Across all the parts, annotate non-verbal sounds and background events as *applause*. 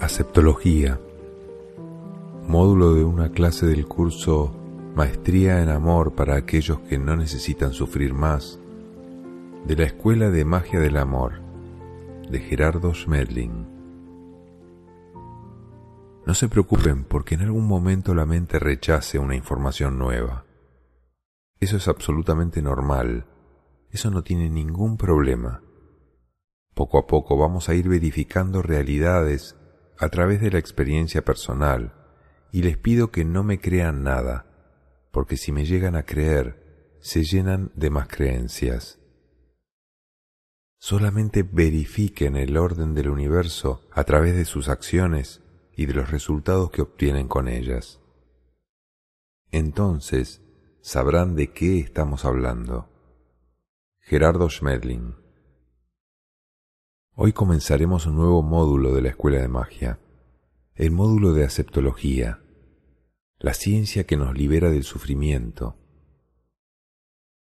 Aceptología, módulo de una clase del curso Maestría en Amor para aquellos que no necesitan sufrir más, de la Escuela de Magia del Amor, de Gerardo Schmedling. No se preocupen porque en algún momento la mente rechace una información nueva. Eso es absolutamente normal, eso no tiene ningún problema. Poco a poco vamos a ir verificando realidades a través de la experiencia personal y les pido que no me crean nada, porque si me llegan a creer, se llenan de más creencias. Solamente verifiquen el orden del universo a través de sus acciones y de los resultados que obtienen con ellas. Entonces sabrán de qué estamos hablando. Gerardo Schmedling Hoy comenzaremos un nuevo módulo de la Escuela de Magia, el módulo de aceptología, la ciencia que nos libera del sufrimiento.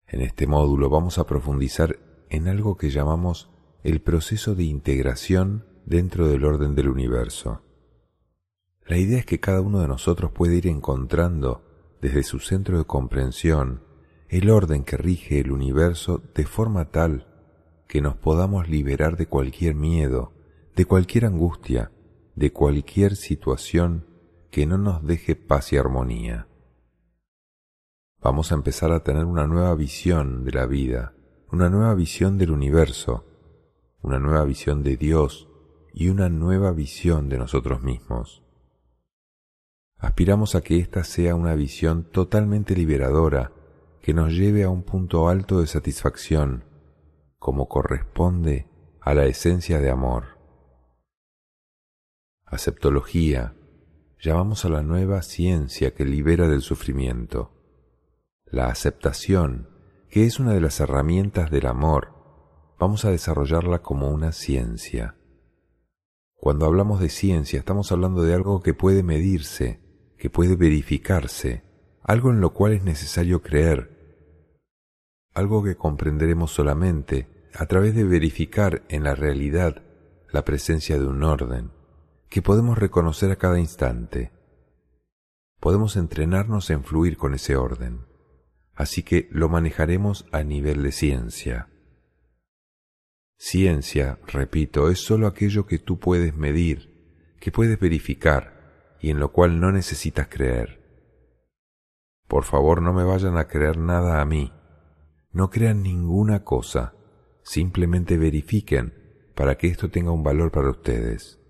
En este módulo vamos a profundizar en algo que llamamos el proceso de integración dentro del orden del universo. La idea es que cada uno de nosotros puede ir encontrando desde su centro de comprensión el orden que rige el universo de forma tal que nos podamos liberar de cualquier miedo, de cualquier angustia, de cualquier situación que no nos deje paz y armonía. Vamos a empezar a tener una nueva visión de la vida, una nueva visión del universo, una nueva visión de Dios y una nueva visión de nosotros mismos. Aspiramos a que ésta sea una visión totalmente liberadora que nos lleve a un punto alto de satisfacción, como corresponde a la esencia de amor. Aceptología, llamamos a la nueva ciencia que libera del sufrimiento. La aceptación que es una de las herramientas del amor, vamos a desarrollarla como una ciencia. Cuando hablamos de ciencia estamos hablando de algo que puede medirse, que puede verificarse, algo en lo cual es necesario creer, algo que comprenderemos solamente a través de verificar en la realidad la presencia de un orden, que podemos reconocer a cada instante. Podemos entrenarnos en fluir con ese orden así que lo manejaremos a nivel de ciencia. Ciencia, repito, es sólo aquello que tú puedes medir, que puedes verificar y en lo cual no necesitas creer. Por favor, no me vayan a creer nada a mí. No crean ninguna cosa. Simplemente verifiquen para que esto tenga un valor para ustedes.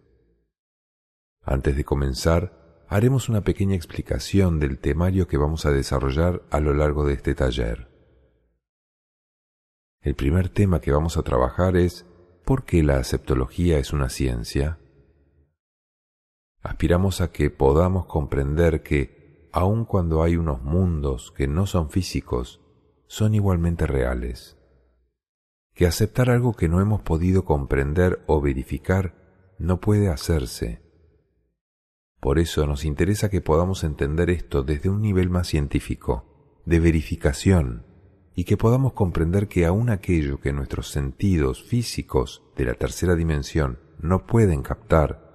Antes de comenzar, haremos una pequeña explicación del temario que vamos a desarrollar a lo largo de este taller. El primer tema que vamos a trabajar es ¿por qué la aceptología es una ciencia? Aspiramos a que podamos comprender que, aun cuando hay unos mundos que no son físicos, son igualmente reales. Que aceptar algo que no hemos podido comprender o verificar no puede hacerse por eso nos interesa que podamos entender esto desde un nivel más científico, de verificación, y que podamos comprender que aún aquello que nuestros sentidos físicos de la tercera dimensión no pueden captar,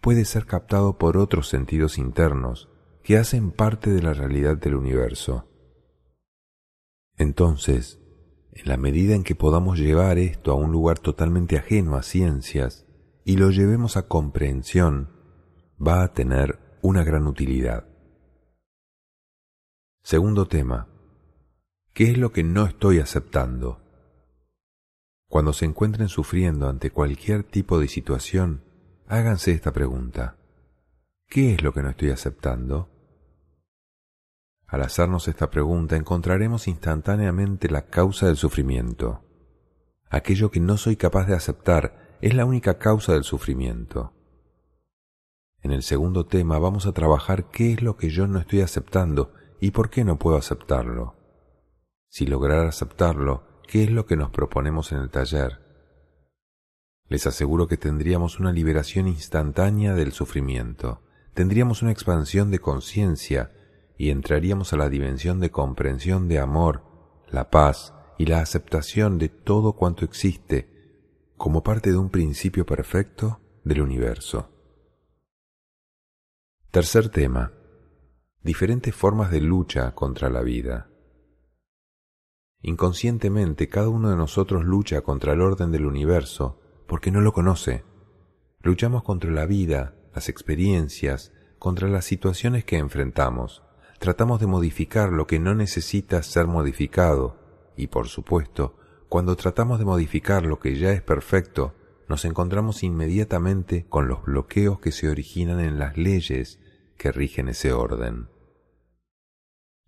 puede ser captado por otros sentidos internos que hacen parte de la realidad del universo. Entonces, en la medida en que podamos llevar esto a un lugar totalmente ajeno a ciencias y lo llevemos a comprensión, va a tener una gran utilidad. Segundo tema. ¿Qué es lo que no estoy aceptando? Cuando se encuentren sufriendo ante cualquier tipo de situación, háganse esta pregunta. ¿Qué es lo que no estoy aceptando? Al hacernos esta pregunta encontraremos instantáneamente la causa del sufrimiento. Aquello que no soy capaz de aceptar es la única causa del sufrimiento. En el segundo tema vamos a trabajar qué es lo que yo no estoy aceptando y por qué no puedo aceptarlo. Si lograr aceptarlo, ¿qué es lo que nos proponemos en el taller? Les aseguro que tendríamos una liberación instantánea del sufrimiento, tendríamos una expansión de conciencia y entraríamos a la dimensión de comprensión de amor, la paz y la aceptación de todo cuanto existe como parte de un principio perfecto del universo. Tercer tema. Diferentes formas de lucha contra la vida. Inconscientemente cada uno de nosotros lucha contra el orden del universo porque no lo conoce. Luchamos contra la vida, las experiencias, contra las situaciones que enfrentamos. Tratamos de modificar lo que no necesita ser modificado y, por supuesto, cuando tratamos de modificar lo que ya es perfecto, nos encontramos inmediatamente con los bloqueos que se originan en las leyes que rigen ese orden.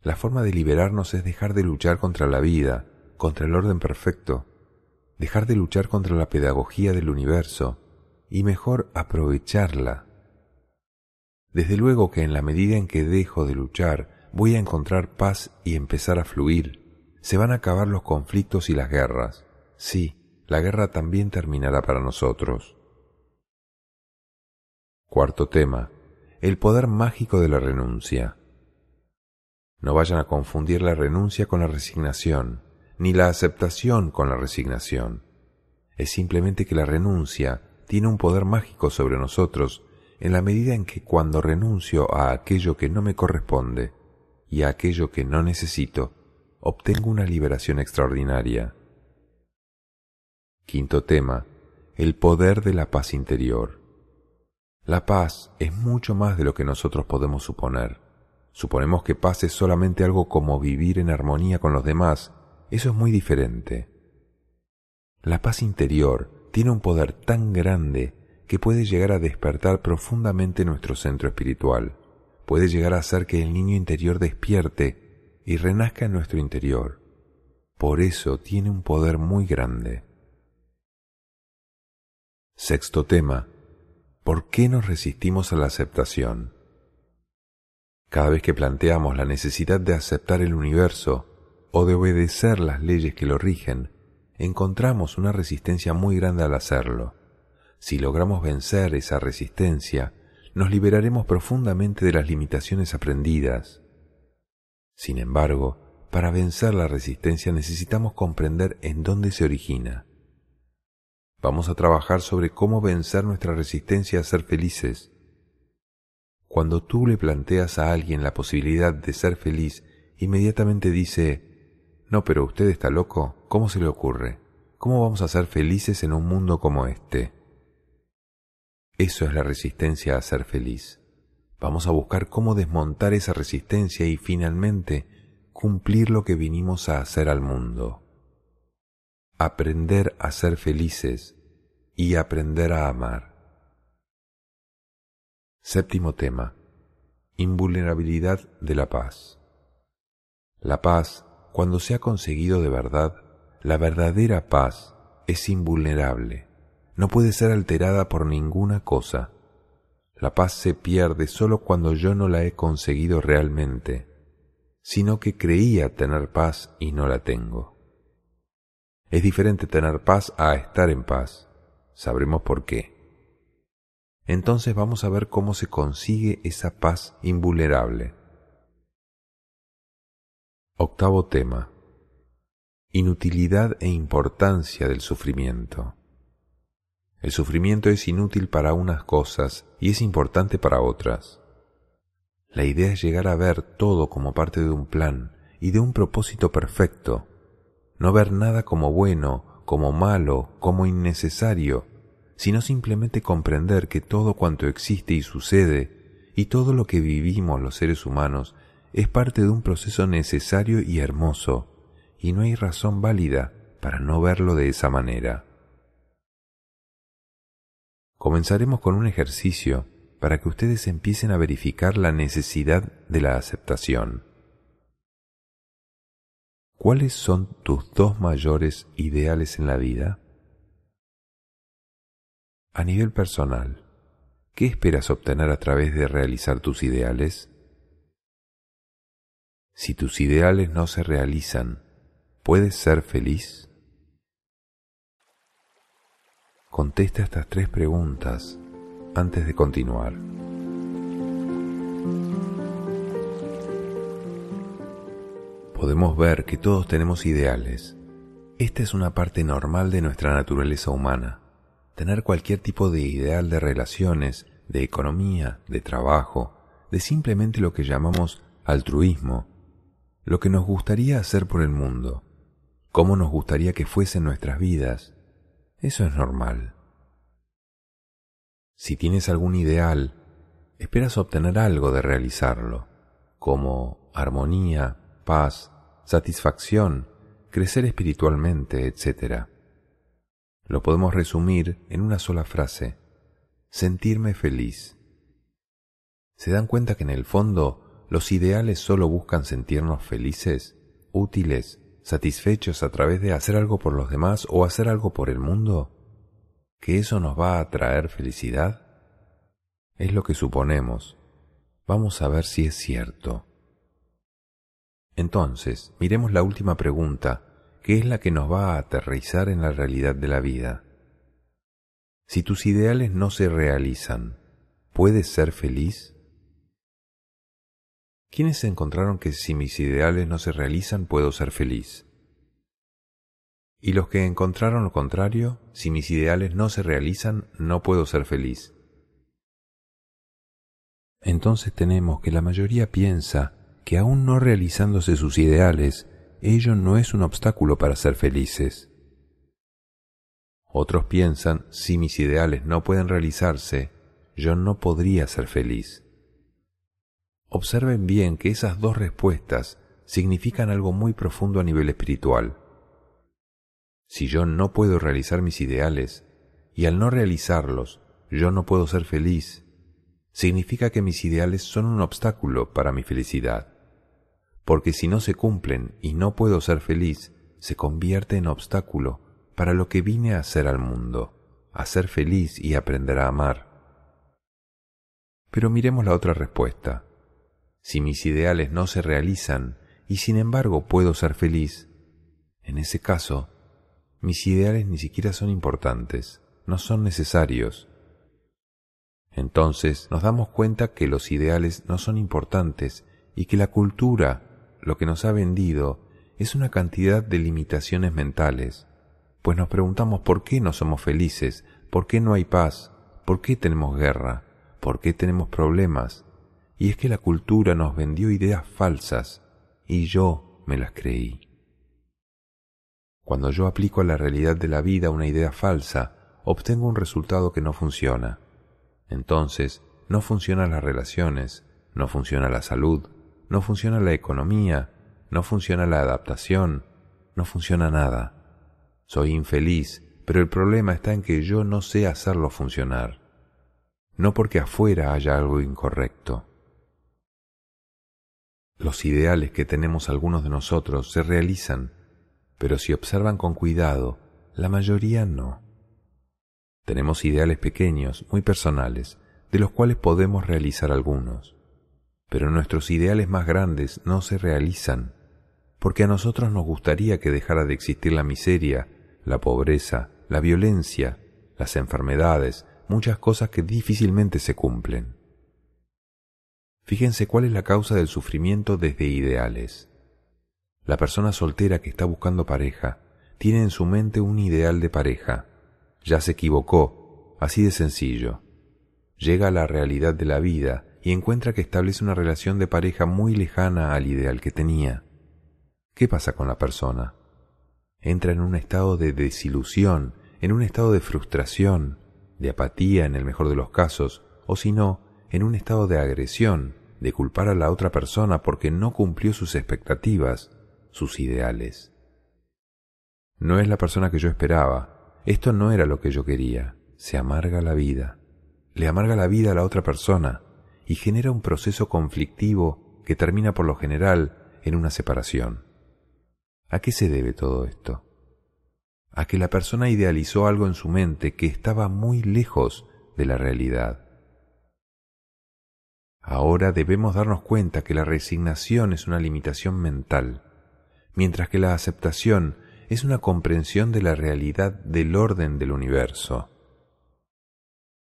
La forma de liberarnos es dejar de luchar contra la vida, contra el orden perfecto, dejar de luchar contra la pedagogía del universo y mejor aprovecharla. Desde luego que en la medida en que dejo de luchar, voy a encontrar paz y empezar a fluir. Se van a acabar los conflictos y las guerras. Sí, la guerra también terminará para nosotros. Cuarto tema. El poder mágico de la renuncia. No vayan a confundir la renuncia con la resignación, ni la aceptación con la resignación. Es simplemente que la renuncia tiene un poder mágico sobre nosotros en la medida en que cuando renuncio a aquello que no me corresponde y a aquello que no necesito, obtengo una liberación extraordinaria. Quinto tema, el poder de la paz interior. La paz es mucho más de lo que nosotros podemos suponer. Suponemos que paz es solamente algo como vivir en armonía con los demás. Eso es muy diferente. La paz interior tiene un poder tan grande que puede llegar a despertar profundamente nuestro centro espiritual. Puede llegar a hacer que el niño interior despierte y renazca en nuestro interior. Por eso tiene un poder muy grande. Sexto tema. ¿Por qué nos resistimos a la aceptación? Cada vez que planteamos la necesidad de aceptar el universo o de obedecer las leyes que lo rigen, encontramos una resistencia muy grande al hacerlo. Si logramos vencer esa resistencia, nos liberaremos profundamente de las limitaciones aprendidas. Sin embargo, para vencer la resistencia necesitamos comprender en dónde se origina. Vamos a trabajar sobre cómo vencer nuestra resistencia a ser felices. Cuando tú le planteas a alguien la posibilidad de ser feliz, inmediatamente dice, no, pero usted está loco, ¿cómo se le ocurre? ¿Cómo vamos a ser felices en un mundo como este? Eso es la resistencia a ser feliz. Vamos a buscar cómo desmontar esa resistencia y finalmente cumplir lo que vinimos a hacer al mundo aprender a ser felices y aprender a amar. Séptimo tema. Invulnerabilidad de la paz. La paz, cuando se ha conseguido de verdad, la verdadera paz es invulnerable, no puede ser alterada por ninguna cosa. La paz se pierde solo cuando yo no la he conseguido realmente, sino que creía tener paz y no la tengo. Es diferente tener paz a estar en paz. Sabremos por qué. Entonces vamos a ver cómo se consigue esa paz invulnerable. Octavo tema. Inutilidad e importancia del sufrimiento. El sufrimiento es inútil para unas cosas y es importante para otras. La idea es llegar a ver todo como parte de un plan y de un propósito perfecto no ver nada como bueno, como malo, como innecesario, sino simplemente comprender que todo cuanto existe y sucede, y todo lo que vivimos los seres humanos, es parte de un proceso necesario y hermoso, y no hay razón válida para no verlo de esa manera. Comenzaremos con un ejercicio para que ustedes empiecen a verificar la necesidad de la aceptación. ¿Cuáles son tus dos mayores ideales en la vida? A nivel personal, ¿qué esperas obtener a través de realizar tus ideales? Si tus ideales no se realizan, ¿puedes ser feliz? Contesta estas tres preguntas antes de continuar. podemos ver que todos tenemos ideales. Esta es una parte normal de nuestra naturaleza humana. Tener cualquier tipo de ideal de relaciones, de economía, de trabajo, de simplemente lo que llamamos altruismo, lo que nos gustaría hacer por el mundo, cómo nos gustaría que fuesen nuestras vidas, eso es normal. Si tienes algún ideal, esperas obtener algo de realizarlo, como armonía, paz, satisfacción, crecer espiritualmente, etc. Lo podemos resumir en una sola frase, sentirme feliz. ¿Se dan cuenta que en el fondo los ideales solo buscan sentirnos felices, útiles, satisfechos a través de hacer algo por los demás o hacer algo por el mundo? ¿Que eso nos va a traer felicidad? Es lo que suponemos. Vamos a ver si es cierto. Entonces, miremos la última pregunta, que es la que nos va a aterrizar en la realidad de la vida. Si tus ideales no se realizan, ¿puedes ser feliz? ¿Quiénes encontraron que si mis ideales no se realizan puedo ser feliz? Y los que encontraron lo contrario, si mis ideales no se realizan no puedo ser feliz. Entonces tenemos que la mayoría piensa que aún no realizándose sus ideales, ello no es un obstáculo para ser felices. Otros piensan, si mis ideales no pueden realizarse, yo no podría ser feliz. Observen bien que esas dos respuestas significan algo muy profundo a nivel espiritual. Si yo no puedo realizar mis ideales, y al no realizarlos, yo no puedo ser feliz, significa que mis ideales son un obstáculo para mi felicidad, porque si no se cumplen y no puedo ser feliz, se convierte en obstáculo para lo que vine a hacer al mundo, a ser feliz y aprender a amar. Pero miremos la otra respuesta. Si mis ideales no se realizan y sin embargo puedo ser feliz, en ese caso, mis ideales ni siquiera son importantes, no son necesarios, entonces nos damos cuenta que los ideales no son importantes y que la cultura, lo que nos ha vendido, es una cantidad de limitaciones mentales, pues nos preguntamos por qué no somos felices, por qué no hay paz, por qué tenemos guerra, por qué tenemos problemas. Y es que la cultura nos vendió ideas falsas y yo me las creí. Cuando yo aplico a la realidad de la vida una idea falsa, obtengo un resultado que no funciona. Entonces, no funcionan las relaciones, no funciona la salud, no funciona la economía, no funciona la adaptación, no funciona nada. Soy infeliz, pero el problema está en que yo no sé hacerlo funcionar, no porque afuera haya algo incorrecto. Los ideales que tenemos algunos de nosotros se realizan, pero si observan con cuidado, la mayoría no. Tenemos ideales pequeños, muy personales, de los cuales podemos realizar algunos. Pero nuestros ideales más grandes no se realizan, porque a nosotros nos gustaría que dejara de existir la miseria, la pobreza, la violencia, las enfermedades, muchas cosas que difícilmente se cumplen. Fíjense cuál es la causa del sufrimiento desde ideales. La persona soltera que está buscando pareja tiene en su mente un ideal de pareja, ya se equivocó, así de sencillo. Llega a la realidad de la vida y encuentra que establece una relación de pareja muy lejana al ideal que tenía. ¿Qué pasa con la persona? Entra en un estado de desilusión, en un estado de frustración, de apatía en el mejor de los casos, o si no, en un estado de agresión, de culpar a la otra persona porque no cumplió sus expectativas, sus ideales. No es la persona que yo esperaba, esto no era lo que yo quería. Se amarga la vida. Le amarga la vida a la otra persona y genera un proceso conflictivo que termina por lo general en una separación. ¿A qué se debe todo esto? A que la persona idealizó algo en su mente que estaba muy lejos de la realidad. Ahora debemos darnos cuenta que la resignación es una limitación mental, mientras que la aceptación es una comprensión de la realidad del orden del universo.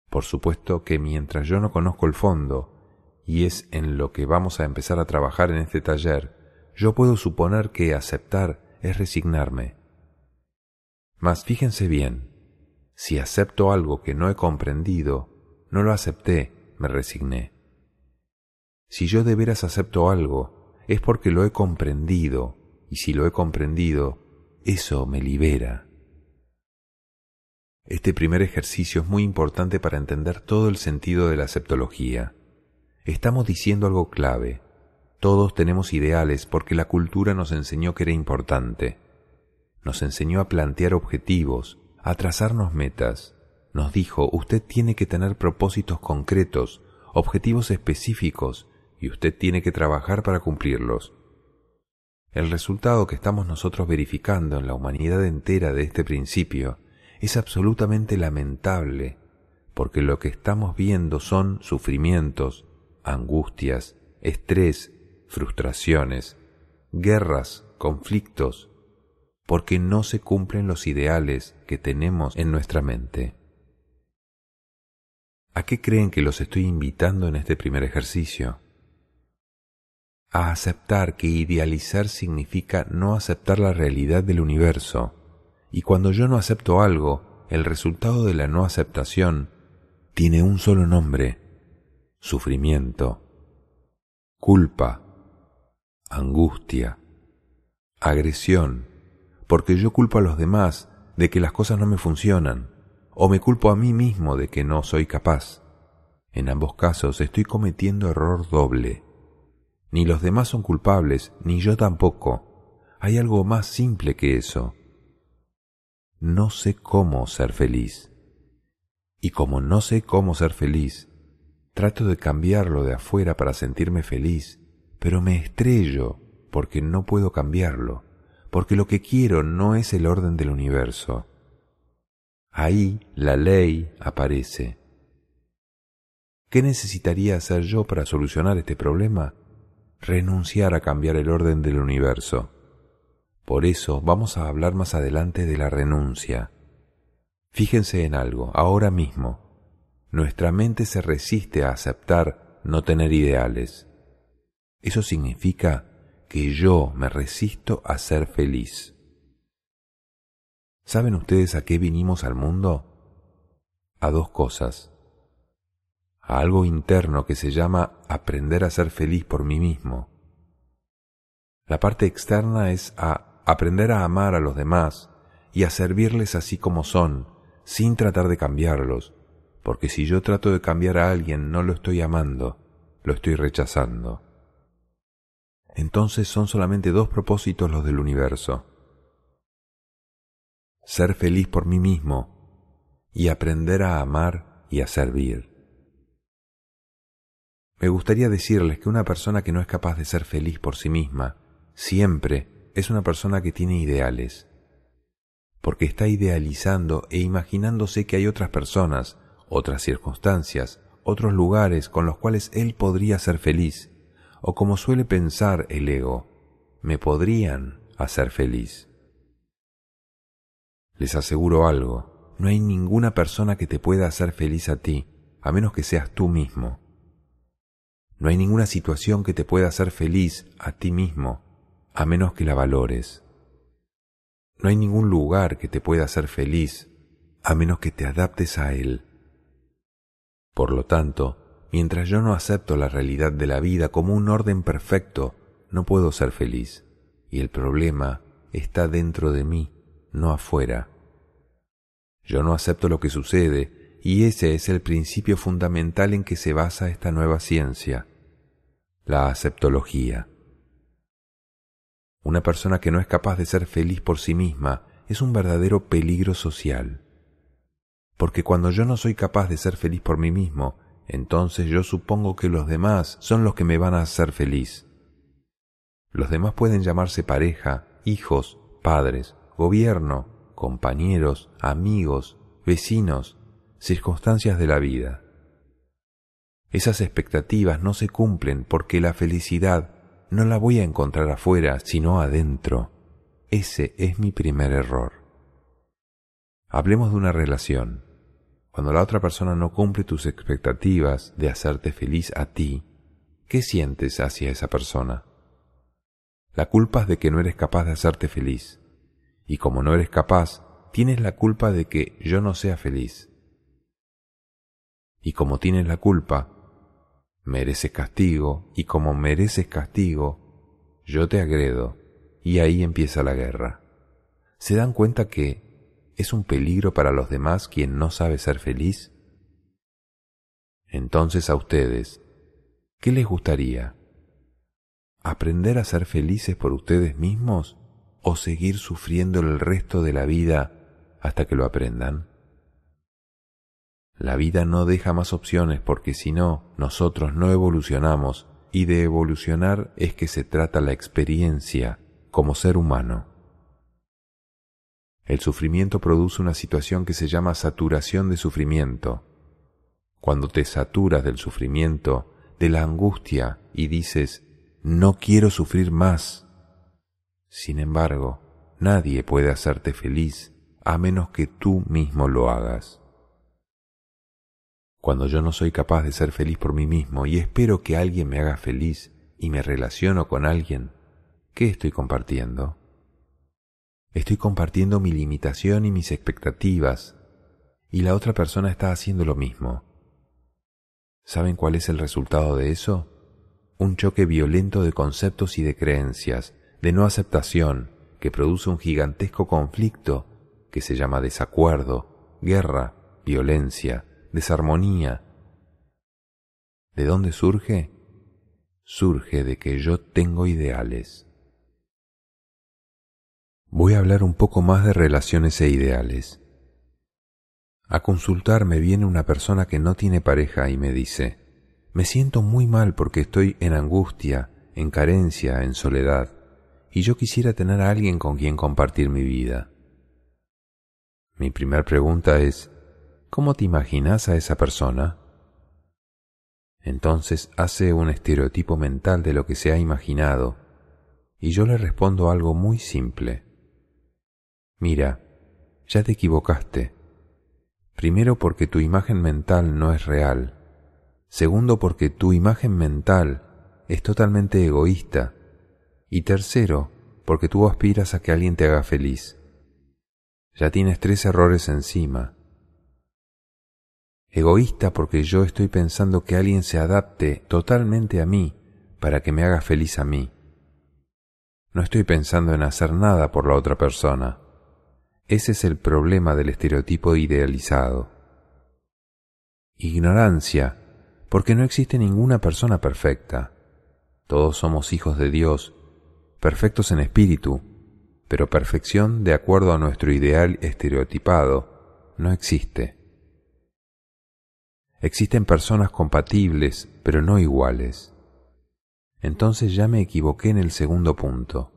Por supuesto que mientras yo no conozco el fondo, y es en lo que vamos a empezar a trabajar en este taller, yo puedo suponer que aceptar es resignarme. Mas fíjense bien, si acepto algo que no he comprendido, no lo acepté, me resigné. Si yo de veras acepto algo, es porque lo he comprendido, y si lo he comprendido, eso me libera. Este primer ejercicio es muy importante para entender todo el sentido de la aceptología. Estamos diciendo algo clave. Todos tenemos ideales porque la cultura nos enseñó que era importante. Nos enseñó a plantear objetivos, a trazarnos metas. Nos dijo, usted tiene que tener propósitos concretos, objetivos específicos, y usted tiene que trabajar para cumplirlos. El resultado que estamos nosotros verificando en la humanidad entera de este principio es absolutamente lamentable, porque lo que estamos viendo son sufrimientos, angustias, estrés, frustraciones, guerras, conflictos, porque no se cumplen los ideales que tenemos en nuestra mente. ¿A qué creen que los estoy invitando en este primer ejercicio? A aceptar que idealizar significa no aceptar la realidad del universo, y cuando yo no acepto algo, el resultado de la no aceptación tiene un solo nombre, sufrimiento, culpa, angustia, agresión, porque yo culpo a los demás de que las cosas no me funcionan, o me culpo a mí mismo de que no soy capaz. En ambos casos estoy cometiendo error doble. Ni los demás son culpables, ni yo tampoco. Hay algo más simple que eso. No sé cómo ser feliz. Y como no sé cómo ser feliz, trato de cambiarlo de afuera para sentirme feliz, pero me estrello porque no puedo cambiarlo porque lo que quiero no es el orden del universo. Ahí la ley aparece. ¿Qué necesitaría hacer yo para solucionar este problema? Renunciar a cambiar el orden del universo. Por eso vamos a hablar más adelante de la renuncia. Fíjense en algo, ahora mismo. Nuestra mente se resiste a aceptar no tener ideales. Eso significa que yo me resisto a ser feliz. ¿Saben ustedes a qué vinimos al mundo? A dos cosas. A algo interno que se llama aprender a ser feliz por mí mismo. La parte externa es a aprender a amar a los demás y a servirles así como son, sin tratar de cambiarlos, porque si yo trato de cambiar a alguien no lo estoy amando, lo estoy rechazando entonces son solamente dos propósitos los del universo. Ser feliz por mí mismo y aprender a amar y a servir. Me gustaría decirles que una persona que no es capaz de ser feliz por sí misma siempre es una persona que tiene ideales, porque está idealizando e imaginándose que hay otras personas, otras circunstancias, otros lugares con los cuales él podría ser feliz o como suele pensar el ego, me podrían hacer feliz. Les aseguro algo, no hay ninguna persona que te pueda hacer feliz a ti, a menos que seas tú mismo. No hay ninguna situación que te pueda hacer feliz a ti mismo, a menos que la valores. No hay ningún lugar que te pueda hacer feliz, a menos que te adaptes a él. Por lo tanto, Mientras yo no acepto la realidad de la vida como un orden perfecto, no puedo ser feliz. Y el problema está dentro de mí, no afuera. Yo no acepto lo que sucede, y ese es el principio fundamental en que se basa esta nueva ciencia, la aceptología. Una persona que no es capaz de ser feliz por sí misma es un verdadero peligro social. Porque cuando yo no soy capaz de ser feliz por mí mismo, entonces yo supongo que los demás son los que me van a hacer feliz. Los demás pueden llamarse pareja, hijos, padres, gobierno, compañeros, amigos, vecinos, circunstancias de la vida. Esas expectativas no se cumplen porque la felicidad no la voy a encontrar afuera, sino adentro. Ese es mi primer error. Hablemos de una relación. Cuando la otra persona no cumple tus expectativas de hacerte feliz a ti, ¿qué sientes hacia esa persona? La culpa es de que no eres capaz de hacerte feliz. Y como no eres capaz, tienes la culpa de que yo no sea feliz. Y como tienes la culpa, mereces castigo, y como mereces castigo, yo te agredo, y ahí empieza la guerra. ¿Se dan cuenta que es un peligro para los demás quien no sabe ser feliz? Entonces a ustedes, ¿qué les gustaría? ¿Aprender a ser felices por ustedes mismos o seguir sufriendo el resto de la vida hasta que lo aprendan? La vida no deja más opciones porque si no, nosotros no evolucionamos y de evolucionar es que se trata la experiencia como ser humano. El sufrimiento produce una situación que se llama saturación de sufrimiento. Cuando te saturas del sufrimiento, de la angustia y dices, no quiero sufrir más. Sin embargo, nadie puede hacerte feliz a menos que tú mismo lo hagas. Cuando yo no soy capaz de ser feliz por mí mismo y espero que alguien me haga feliz y me relaciono con alguien, ¿qué estoy compartiendo? Estoy compartiendo mi limitación y mis expectativas, y la otra persona está haciendo lo mismo. ¿Saben cuál es el resultado de eso? Un choque violento de conceptos y de creencias, de no aceptación, que produce un gigantesco conflicto que se llama desacuerdo, guerra, violencia, desarmonía. ¿De dónde surge? Surge de que yo tengo ideales. Voy a hablar un poco más de relaciones e ideales. A consultarme viene una persona que no tiene pareja y me dice, me siento muy mal porque estoy en angustia, en carencia, en soledad, y yo quisiera tener a alguien con quien compartir mi vida. Mi primera pregunta es, ¿cómo te imaginas a esa persona? Entonces hace un estereotipo mental de lo que se ha imaginado, y yo le respondo algo muy simple. Mira, ya te equivocaste. Primero porque tu imagen mental no es real. Segundo porque tu imagen mental es totalmente egoísta. Y tercero porque tú aspiras a que alguien te haga feliz. Ya tienes tres errores encima. Egoísta porque yo estoy pensando que alguien se adapte totalmente a mí para que me haga feliz a mí. No estoy pensando en hacer nada por la otra persona. Ese es el problema del estereotipo idealizado. Ignorancia, porque no existe ninguna persona perfecta. Todos somos hijos de Dios, perfectos en espíritu, pero perfección de acuerdo a nuestro ideal estereotipado no existe. Existen personas compatibles, pero no iguales. Entonces ya me equivoqué en el segundo punto.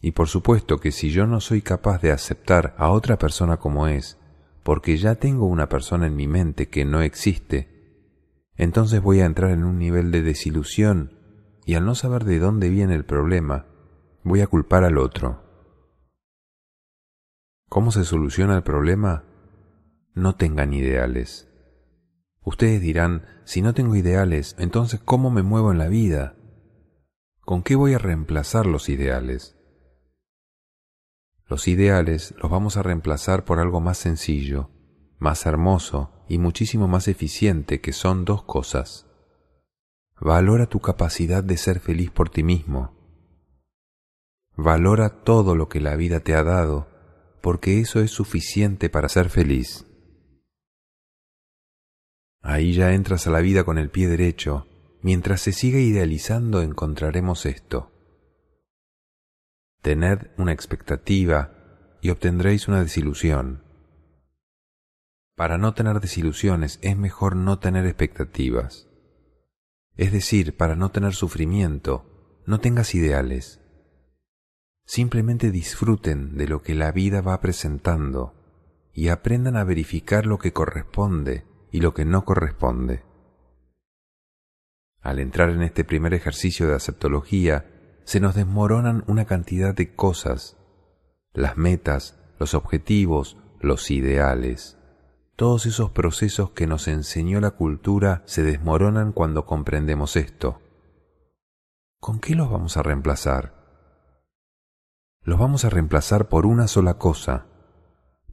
Y por supuesto que si yo no soy capaz de aceptar a otra persona como es, porque ya tengo una persona en mi mente que no existe, entonces voy a entrar en un nivel de desilusión y al no saber de dónde viene el problema, voy a culpar al otro. ¿Cómo se soluciona el problema? No tengan ideales. Ustedes dirán, si no tengo ideales, entonces ¿cómo me muevo en la vida? ¿Con qué voy a reemplazar los ideales? Los ideales los vamos a reemplazar por algo más sencillo, más hermoso y muchísimo más eficiente, que son dos cosas. Valora tu capacidad de ser feliz por ti mismo. Valora todo lo que la vida te ha dado, porque eso es suficiente para ser feliz. Ahí ya entras a la vida con el pie derecho. Mientras se siga idealizando encontraremos esto. Tened una expectativa y obtendréis una desilusión. Para no tener desilusiones es mejor no tener expectativas. Es decir, para no tener sufrimiento, no tengas ideales. Simplemente disfruten de lo que la vida va presentando y aprendan a verificar lo que corresponde y lo que no corresponde. Al entrar en este primer ejercicio de aceptología, se nos desmoronan una cantidad de cosas, las metas, los objetivos, los ideales. Todos esos procesos que nos enseñó la cultura se desmoronan cuando comprendemos esto. ¿Con qué los vamos a reemplazar? los vamos a reemplazar por una sola cosa,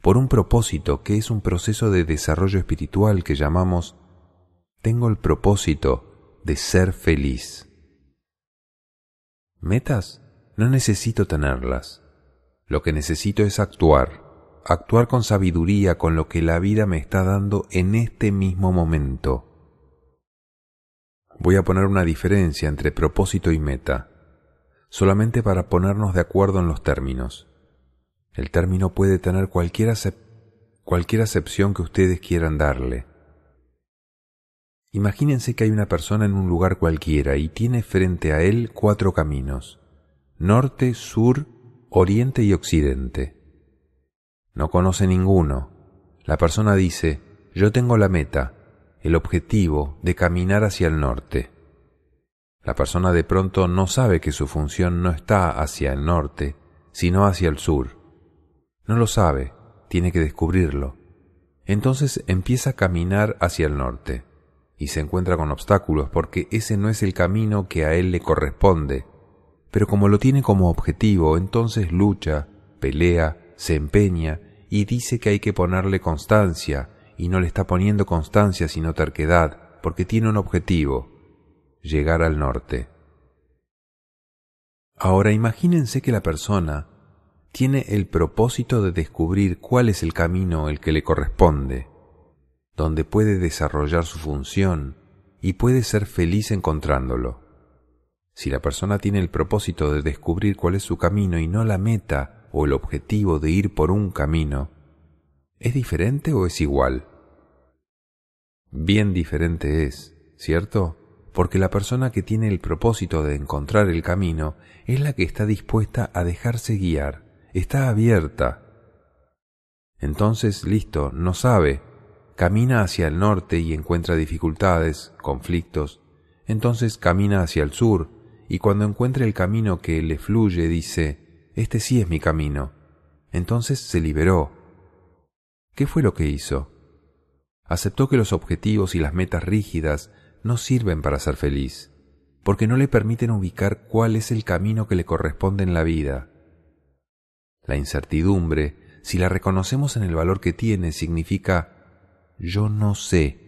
por un propósito que es un proceso de desarrollo espiritual que llamamos tengo el propósito de ser feliz. Metas no necesito tenerlas. Lo que necesito es actuar, actuar con sabiduría con lo que la vida me está dando en este mismo momento. Voy a poner una diferencia entre propósito y meta, solamente para ponernos de acuerdo en los términos. El término puede tener cualquier, cualquier acepción que ustedes quieran darle. Imagínense que hay una persona en un lugar cualquiera y tiene frente a él cuatro caminos, norte, sur, oriente y occidente. No conoce ninguno. La persona dice, yo tengo la meta, el objetivo de caminar hacia el norte. La persona de pronto no sabe que su función no está hacia el norte, sino hacia el sur. No lo sabe, tiene que descubrirlo. Entonces empieza a caminar hacia el norte y se encuentra con obstáculos porque ese no es el camino que a él le corresponde. Pero como lo tiene como objetivo, entonces lucha, pelea, se empeña y dice que hay que ponerle constancia y no le está poniendo constancia sino terquedad porque tiene un objetivo, llegar al norte. Ahora imagínense que la persona tiene el propósito de descubrir cuál es el camino el que le corresponde, donde puede desarrollar su función y puede ser feliz encontrándolo. Si la persona tiene el propósito de descubrir cuál es su camino y no la meta o el objetivo de ir por un camino, ¿es diferente o es igual? Bien diferente es, ¿cierto? Porque la persona que tiene el propósito de encontrar el camino es la que está dispuesta a dejarse guiar está abierta. Entonces, listo, no sabe, camina hacia el norte y encuentra dificultades, conflictos, entonces camina hacia el sur, y cuando encuentra el camino que le fluye dice, este sí es mi camino. Entonces se liberó. ¿Qué fue lo que hizo? Aceptó que los objetivos y las metas rígidas no sirven para ser feliz, porque no le permiten ubicar cuál es el camino que le corresponde en la vida. La incertidumbre, si la reconocemos en el valor que tiene, significa yo no sé.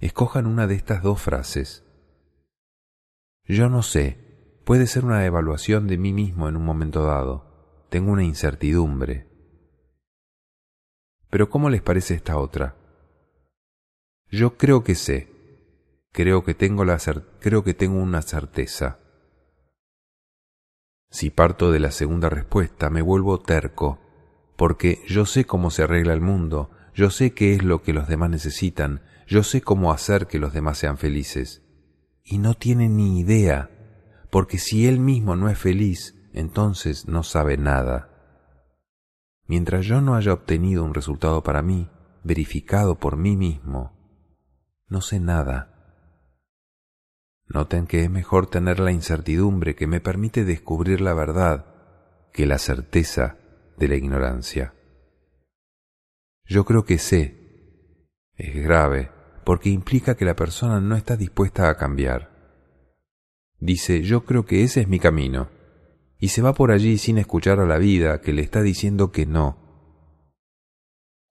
Escojan una de estas dos frases. Yo no sé puede ser una evaluación de mí mismo en un momento dado. Tengo una incertidumbre. Pero ¿cómo les parece esta otra? Yo creo que sé. Creo que tengo la creo que tengo una certeza. Si parto de la segunda respuesta, me vuelvo terco, porque yo sé cómo se arregla el mundo, yo sé qué es lo que los demás necesitan, yo sé cómo hacer que los demás sean felices. Y no tiene ni idea, porque si él mismo no es feliz, entonces no sabe nada. Mientras yo no haya obtenido un resultado para mí, verificado por mí mismo, no sé nada. Noten que es mejor tener la incertidumbre que me permite descubrir la verdad que la certeza de la ignorancia. Yo creo que sé. Es grave porque implica que la persona no está dispuesta a cambiar. Dice, yo creo que ese es mi camino, y se va por allí sin escuchar a la vida que le está diciendo que no.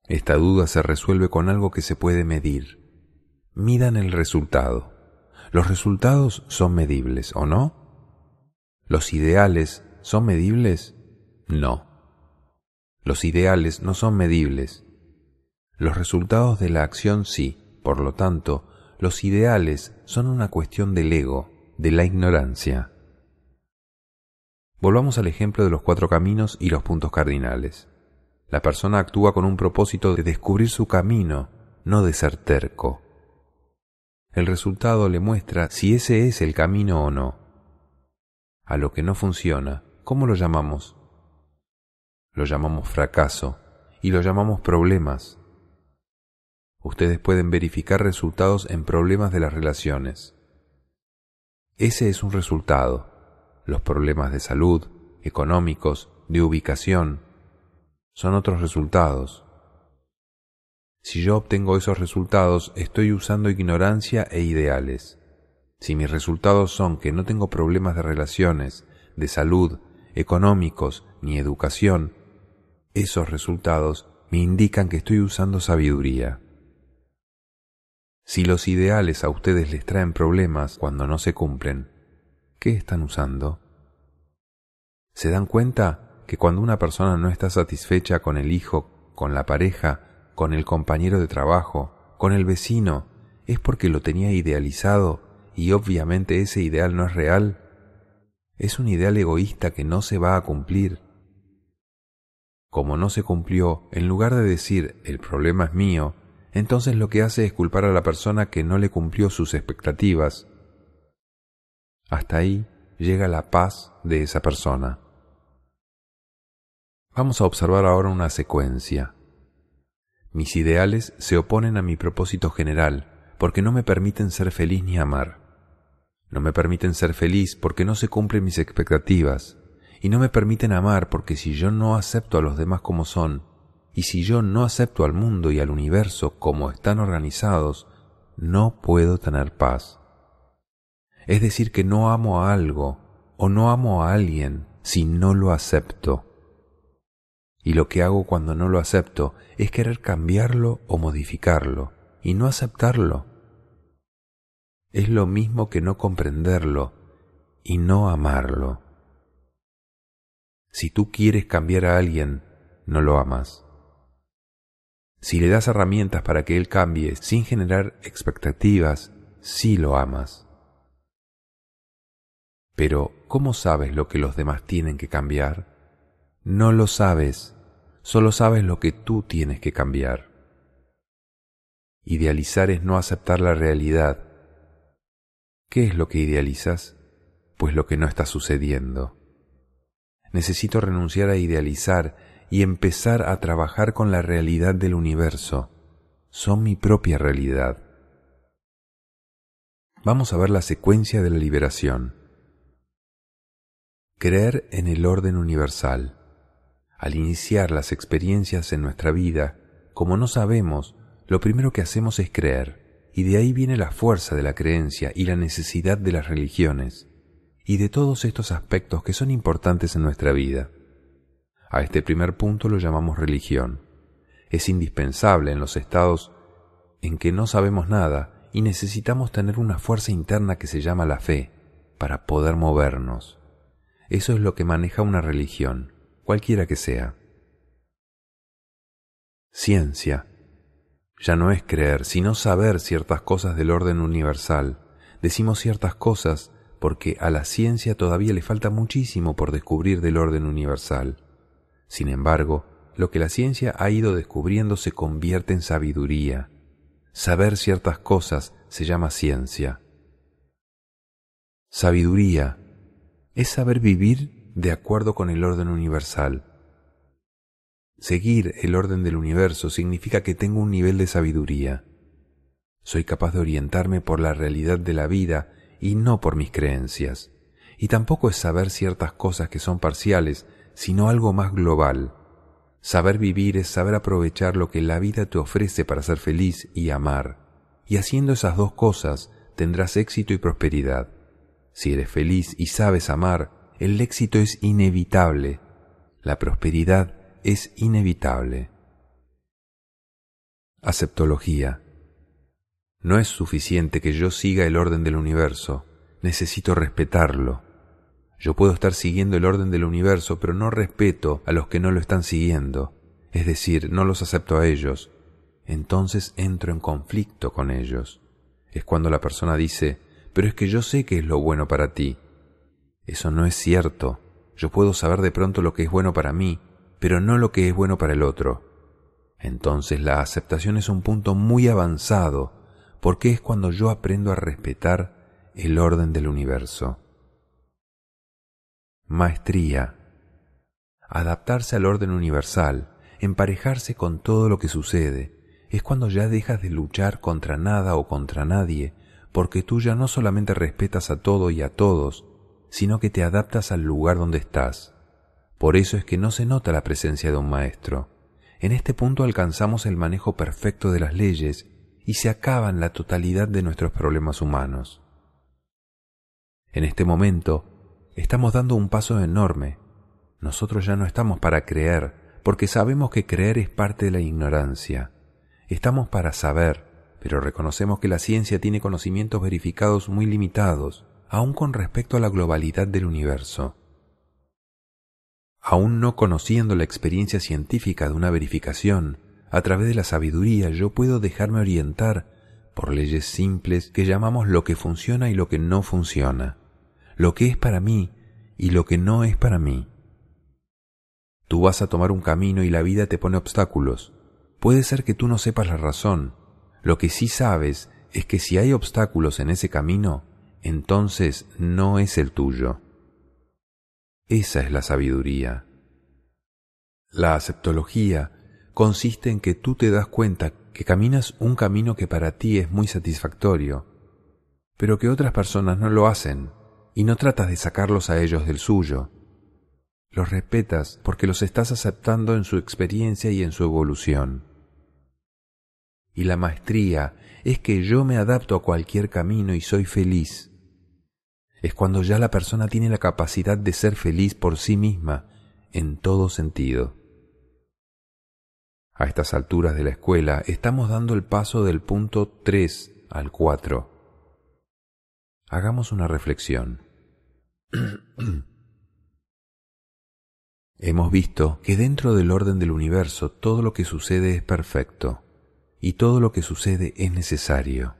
Esta duda se resuelve con algo que se puede medir. Midan el resultado. ¿Los resultados son medibles o no? ¿Los ideales son medibles? No. Los ideales no son medibles. Los resultados de la acción sí. Por lo tanto, los ideales son una cuestión del ego, de la ignorancia. Volvamos al ejemplo de los cuatro caminos y los puntos cardinales. La persona actúa con un propósito de descubrir su camino, no de ser terco el resultado le muestra si ese es el camino o no. A lo que no funciona, ¿cómo lo llamamos? Lo llamamos fracaso y lo llamamos problemas. Ustedes pueden verificar resultados en problemas de las relaciones. Ese es un resultado. Los problemas de salud, económicos, de ubicación, son otros resultados. Si yo obtengo esos resultados, estoy usando ignorancia e ideales. Si mis resultados son que no tengo problemas de relaciones, de salud, económicos ni educación, esos resultados me indican que estoy usando sabiduría. Si los ideales a ustedes les traen problemas cuando no se cumplen, ¿qué están usando? ¿Se dan cuenta que cuando una persona no está satisfecha con el hijo, con la pareja, con el compañero de trabajo, con el vecino, es porque lo tenía idealizado y obviamente ese ideal no es real? Es un ideal egoísta que no se va a cumplir. Como no se cumplió, en lugar de decir el problema es mío, entonces lo que hace es culpar a la persona que no le cumplió sus expectativas. Hasta ahí llega la paz de esa persona. Vamos a observar ahora una secuencia. Mis ideales se oponen a mi propósito general porque no me permiten ser feliz ni amar. No me permiten ser feliz porque no se cumplen mis expectativas. Y no me permiten amar porque si yo no acepto a los demás como son, y si yo no acepto al mundo y al universo como están organizados, no puedo tener paz. Es decir, que no amo a algo o no amo a alguien si no lo acepto. Y lo que hago cuando no lo acepto es querer cambiarlo o modificarlo y no aceptarlo. Es lo mismo que no comprenderlo y no amarlo. Si tú quieres cambiar a alguien, no lo amas. Si le das herramientas para que él cambie sin generar expectativas, sí lo amas. Pero, ¿cómo sabes lo que los demás tienen que cambiar? No lo sabes, solo sabes lo que tú tienes que cambiar. Idealizar es no aceptar la realidad. ¿Qué es lo que idealizas? Pues lo que no está sucediendo. Necesito renunciar a idealizar y empezar a trabajar con la realidad del universo. Son mi propia realidad. Vamos a ver la secuencia de la liberación. Creer en el orden universal. Al iniciar las experiencias en nuestra vida, como no sabemos lo primero que hacemos es creer, y de ahí viene la fuerza de la creencia y la necesidad de las religiones, y de todos estos aspectos que son importantes en nuestra vida. A este primer punto lo llamamos religión. Es indispensable en los estados en que no sabemos nada y necesitamos tener una fuerza interna que se llama la fe para poder movernos. Eso es lo que maneja una religión, cualquiera que sea. Ciencia ya no es creer, sino saber ciertas cosas del orden universal. Decimos ciertas cosas porque a la ciencia todavía le falta muchísimo por descubrir del orden universal. Sin embargo, lo que la ciencia ha ido descubriendo se convierte en sabiduría. Saber ciertas cosas se llama ciencia. Sabiduría es saber vivir de acuerdo con el orden universal Seguir el orden del universo significa que tengo un nivel de sabiduría. Soy capaz de orientarme por la realidad de la vida y no por mis creencias. Y tampoco es saber ciertas cosas que son parciales, sino algo más global. Saber vivir es saber aprovechar lo que la vida te ofrece para ser feliz y amar. Y haciendo esas dos cosas tendrás éxito y prosperidad. Si eres feliz y sabes amar, el éxito es inevitable. La prosperidad es inevitable. Aceptología. No es suficiente que yo siga el orden del universo, necesito respetarlo. Yo puedo estar siguiendo el orden del universo, pero no respeto a los que no lo están siguiendo, es decir, no los acepto a ellos. Entonces entro en conflicto con ellos. Es cuando la persona dice, pero es que yo sé que es lo bueno para ti. Eso no es cierto. Yo puedo saber de pronto lo que es bueno para mí, pero no lo que es bueno para el otro. Entonces la aceptación es un punto muy avanzado, porque es cuando yo aprendo a respetar el orden del universo. Maestría. Adaptarse al orden universal, emparejarse con todo lo que sucede, es cuando ya dejas de luchar contra nada o contra nadie, porque tú ya no solamente respetas a todo y a todos, sino que te adaptas al lugar donde estás. Por eso es que no se nota la presencia de un maestro. En este punto alcanzamos el manejo perfecto de las leyes y se acaban la totalidad de nuestros problemas humanos. En este momento estamos dando un paso enorme, Nosotros ya no estamos para creer, porque sabemos que creer es parte de la ignorancia. Estamos para saber, pero reconocemos que la ciencia tiene conocimientos verificados muy limitados, aun con respecto a la globalidad del universo. Aún no conociendo la experiencia científica de una verificación, a través de la sabiduría yo puedo dejarme orientar por leyes simples que llamamos lo que funciona y lo que no funciona, lo que es para mí y lo que no es para mí. Tú vas a tomar un camino y la vida te pone obstáculos. Puede ser que tú no sepas la razón. Lo que sí sabes es que si hay obstáculos en ese camino, entonces no es el tuyo. Esa es la sabiduría. La aceptología consiste en que tú te das cuenta que caminas un camino que para ti es muy satisfactorio, pero que otras personas no lo hacen y no tratas de sacarlos a ellos del suyo. Los respetas porque los estás aceptando en su experiencia y en su evolución. Y la maestría es que yo me adapto a cualquier camino y soy feliz. Es cuando ya la persona tiene la capacidad de ser feliz por sí misma en todo sentido. A estas alturas de la escuela estamos dando el paso del punto 3 al 4. Hagamos una reflexión. *clears throat* Hemos visto que dentro del orden del universo todo lo que sucede es perfecto y todo lo que sucede es necesario.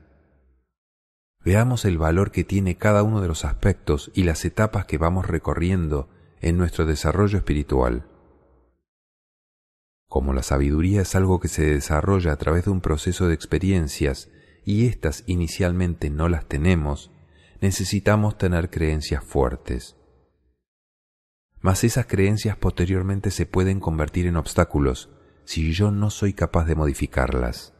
Veamos el valor que tiene cada uno de los aspectos y las etapas que vamos recorriendo en nuestro desarrollo espiritual. Como la sabiduría es algo que se desarrolla a través de un proceso de experiencias y éstas inicialmente no las tenemos, necesitamos tener creencias fuertes mas esas creencias posteriormente se pueden convertir en obstáculos si yo no soy capaz de modificarlas.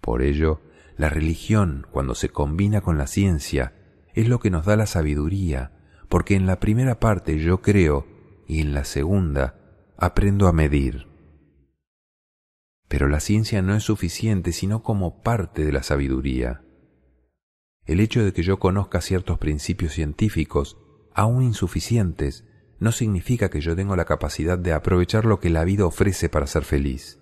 Por ello, la religión, cuando se combina con la ciencia, es lo que nos da la sabiduría, porque en la primera parte yo creo y en la segunda aprendo a medir. Pero la ciencia no es suficiente sino como parte de la sabiduría. El hecho de que yo conozca ciertos principios científicos, aún insuficientes, no significa que yo tengo la capacidad de aprovechar lo que la vida ofrece para ser feliz.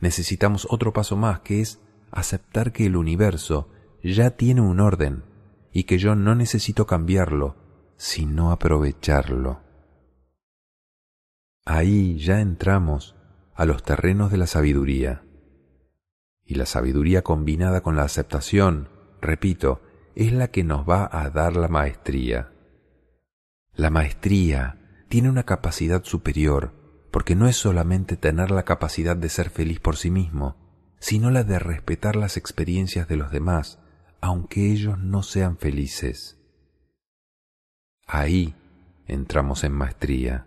Necesitamos otro paso más, que es aceptar que el universo ya tiene un orden y que yo no necesito cambiarlo, sino aprovecharlo. Ahí ya entramos a los terrenos de la sabiduría. Y la sabiduría combinada con la aceptación, repito, es la que nos va a dar la maestría. La maestría tiene una capacidad superior, porque no es solamente tener la capacidad de ser feliz por sí mismo, sino la de respetar las experiencias de los demás, aunque ellos no sean felices. Ahí entramos en maestría.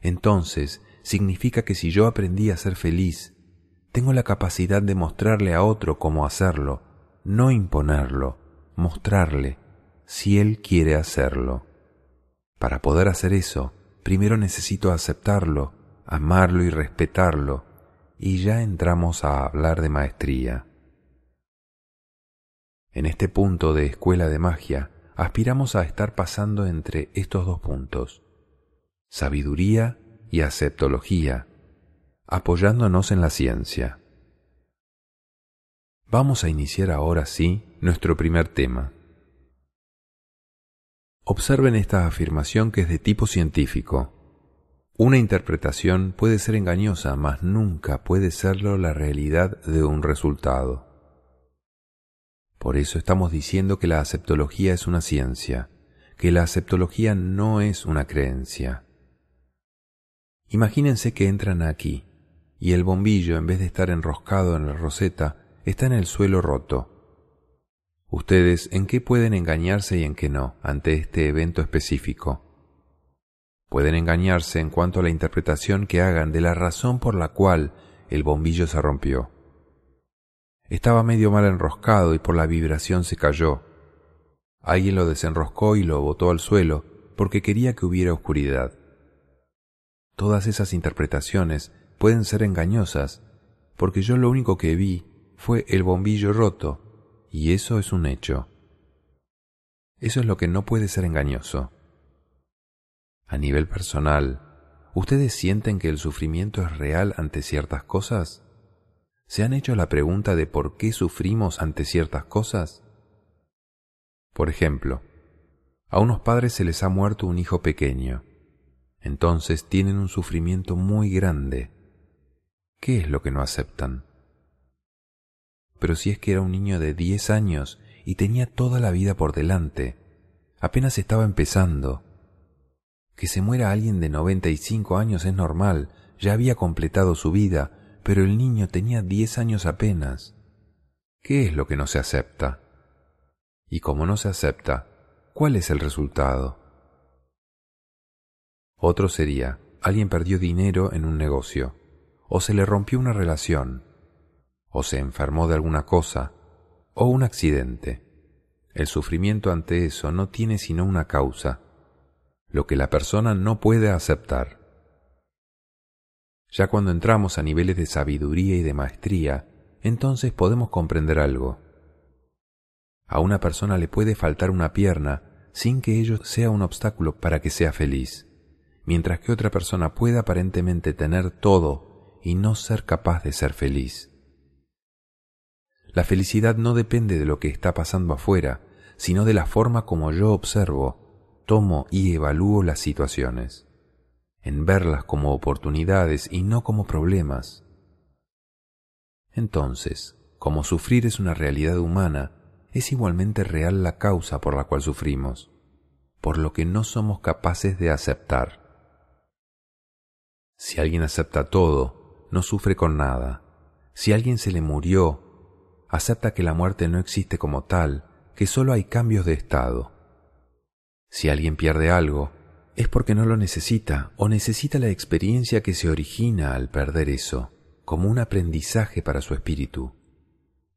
Entonces, significa que si yo aprendí a ser feliz, tengo la capacidad de mostrarle a otro cómo hacerlo, no imponerlo, mostrarle, si él quiere hacerlo. Para poder hacer eso, primero necesito aceptarlo, amarlo y respetarlo, y ya entramos a hablar de maestría. En este punto de escuela de magia, aspiramos a estar pasando entre estos dos puntos, sabiduría y aceptología, apoyándonos en la ciencia. Vamos a iniciar ahora sí nuestro primer tema. Observen esta afirmación que es de tipo científico. Una interpretación puede ser engañosa, mas nunca puede serlo la realidad de un resultado. Por eso estamos diciendo que la aceptología es una ciencia, que la aceptología no es una creencia. Imagínense que entran aquí, y el bombillo, en vez de estar enroscado en la roseta, está en el suelo roto. Ustedes, ¿en qué pueden engañarse y en qué no ante este evento específico? Pueden engañarse en cuanto a la interpretación que hagan de la razón por la cual el bombillo se rompió. Estaba medio mal enroscado y por la vibración se cayó. Alguien lo desenroscó y lo botó al suelo porque quería que hubiera oscuridad. Todas esas interpretaciones pueden ser engañosas porque yo lo único que vi fue el bombillo roto y eso es un hecho. Eso es lo que no puede ser engañoso. A nivel personal, ¿ustedes sienten que el sufrimiento es real ante ciertas cosas? ¿Se han hecho la pregunta de por qué sufrimos ante ciertas cosas? Por ejemplo, a unos padres se les ha muerto un hijo pequeño. Entonces tienen un sufrimiento muy grande. ¿Qué es lo que no aceptan? Pero si es que era un niño de diez años y tenía toda la vida por delante, apenas estaba empezando. Que se muera alguien de noventa y cinco años es normal, ya había completado su vida, pero el niño tenía diez años apenas. ¿Qué es lo que no se acepta? Y como no se acepta, ¿cuál es el resultado? Otro sería, alguien perdió dinero en un negocio, o se le rompió una relación, o se enfermó de alguna cosa, o un accidente. El sufrimiento ante eso no tiene sino una causa, lo que la persona no puede aceptar. Ya cuando entramos a niveles de sabiduría y de maestría, entonces podemos comprender algo. A una persona le puede faltar una pierna sin que ello sea un obstáculo para que sea feliz, mientras que otra persona puede aparentemente tener todo y no ser capaz de ser feliz. La felicidad no depende de lo que está pasando afuera, sino de la forma como yo observo, tomo y evalúo las situaciones, en verlas como oportunidades y no como problemas. Entonces, como sufrir es una realidad humana, es igualmente real la causa por la cual sufrimos, por lo que no somos capaces de aceptar. Si alguien acepta todo, no sufre con nada. Si alguien se le murió, acepta que la muerte no existe como tal, que solo hay cambios de estado. Si alguien pierde algo, es porque no lo necesita o necesita la experiencia que se origina al perder eso, como un aprendizaje para su espíritu.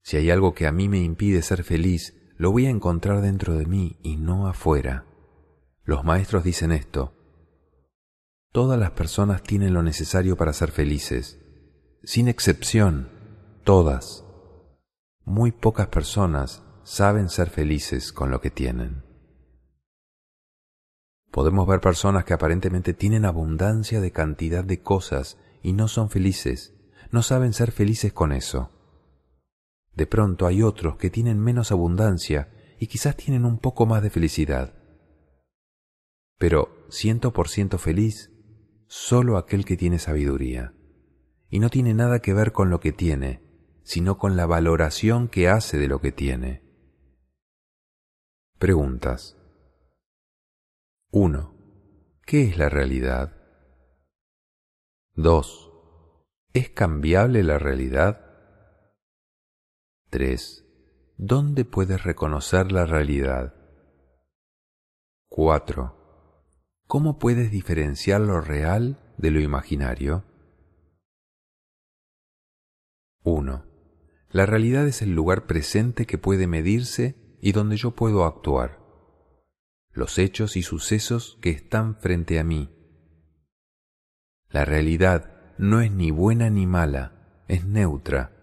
Si hay algo que a mí me impide ser feliz, lo voy a encontrar dentro de mí y no afuera. Los maestros dicen esto. Todas las personas tienen lo necesario para ser felices. Sin excepción, todas. Muy pocas personas saben ser felices con lo que tienen. Podemos ver personas que aparentemente tienen abundancia de cantidad de cosas y no son felices, no saben ser felices con eso. De pronto hay otros que tienen menos abundancia y quizás tienen un poco más de felicidad. Pero ciento por ciento feliz solo aquel que tiene sabiduría. Y no tiene nada que ver con lo que tiene, sino con la valoración que hace de lo que tiene. Preguntas. 1. ¿Qué es la realidad? 2. ¿Es cambiable la realidad? 3. ¿Dónde puedes reconocer la realidad? 4. ¿Cómo puedes diferenciar lo real de lo imaginario? 1. La realidad es el lugar presente que puede medirse y donde yo puedo actuar. Los hechos y sucesos que están frente a mí. La realidad no es ni buena ni mala, es neutra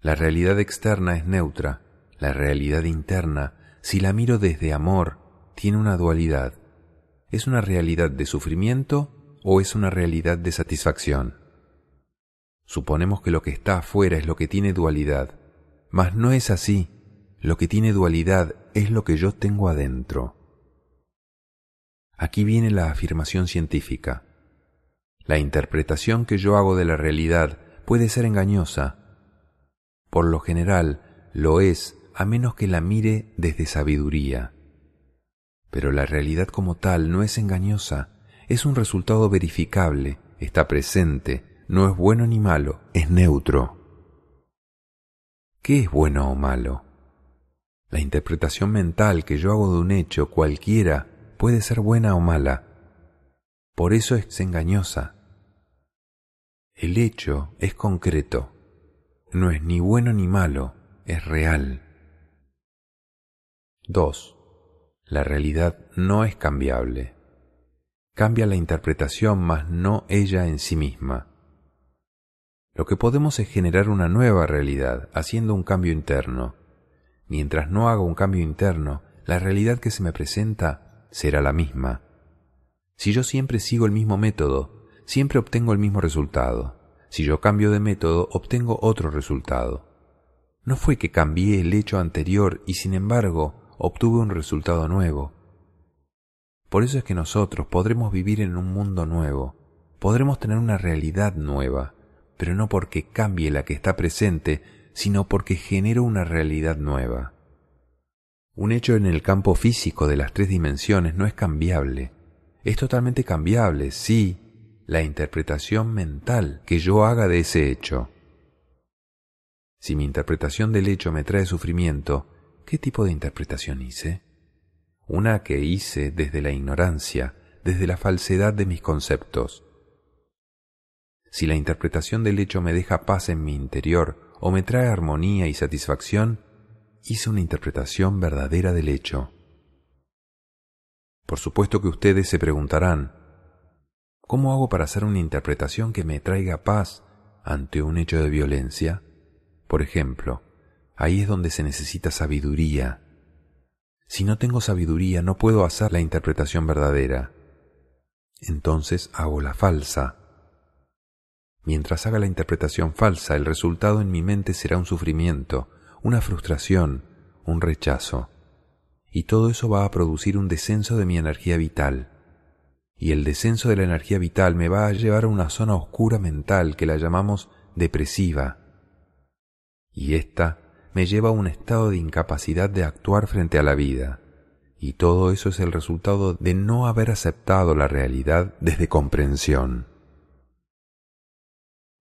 la realidad externa es neutra, la realidad interna, si la miro desde amor, tiene una dualidad. ¿Es una realidad de sufrimiento o es una realidad de satisfacción? Suponemos que lo que está afuera es lo que tiene dualidad, mas no es así. Lo que tiene dualidad es lo que yo tengo adentro. Aquí viene la afirmación científica. La interpretación que yo hago de la realidad puede ser engañosa, por lo general lo es a menos que la mire desde sabiduría. Pero la realidad como tal no es engañosa, es un resultado verificable, está presente, no es bueno ni malo, es neutro. ¿Qué es bueno o malo? La interpretación mental que yo hago de un hecho cualquiera puede ser buena o mala. Por eso es engañosa. El hecho es concreto no es ni bueno ni malo, es real. 2. La realidad no es cambiable. Cambia la interpretación, mas no ella en sí misma. Lo que podemos es generar una nueva realidad, haciendo un cambio interno. Mientras no haga un cambio interno, la realidad que se me presenta será la misma. Si yo siempre sigo el mismo método, siempre obtengo el mismo resultado. Si yo cambio de método, obtengo otro resultado. No fue que cambié el hecho anterior y sin embargo obtuve un resultado nuevo. Por eso es que nosotros podremos vivir en un mundo nuevo, podremos tener una realidad nueva, pero no porque cambie la que está presente, sino porque genero una realidad nueva. Un hecho en el campo físico de las tres dimensiones no es cambiable. Es totalmente cambiable, sí, la interpretación mental que yo haga de ese hecho. Si mi interpretación del hecho me trae sufrimiento, ¿qué tipo de interpretación hice? una que hice desde la ignorancia, desde la falsedad de mis conceptos. Si la interpretación del hecho me deja paz en mi interior o me trae armonía y satisfacción, hice una interpretación verdadera del hecho. Por supuesto que ustedes se preguntarán, ¿cómo hago para hacer una interpretación que me traiga paz ante un hecho de violencia? Por ejemplo, ahí es donde se necesita sabiduría, si no tengo sabiduría no puedo hacer la interpretación verdadera. Entonces hago la falsa. Mientras haga la interpretación falsa, el resultado en mi mente será un sufrimiento, una frustración, un rechazo. Y todo eso va a producir un descenso de mi energía vital. Y el descenso de la energía vital me va a llevar a una zona oscura mental que la llamamos depresiva. Y esta me lleva a un estado de incapacidad de actuar frente a la vida. Y todo eso es el resultado de no haber aceptado la realidad desde comprensión.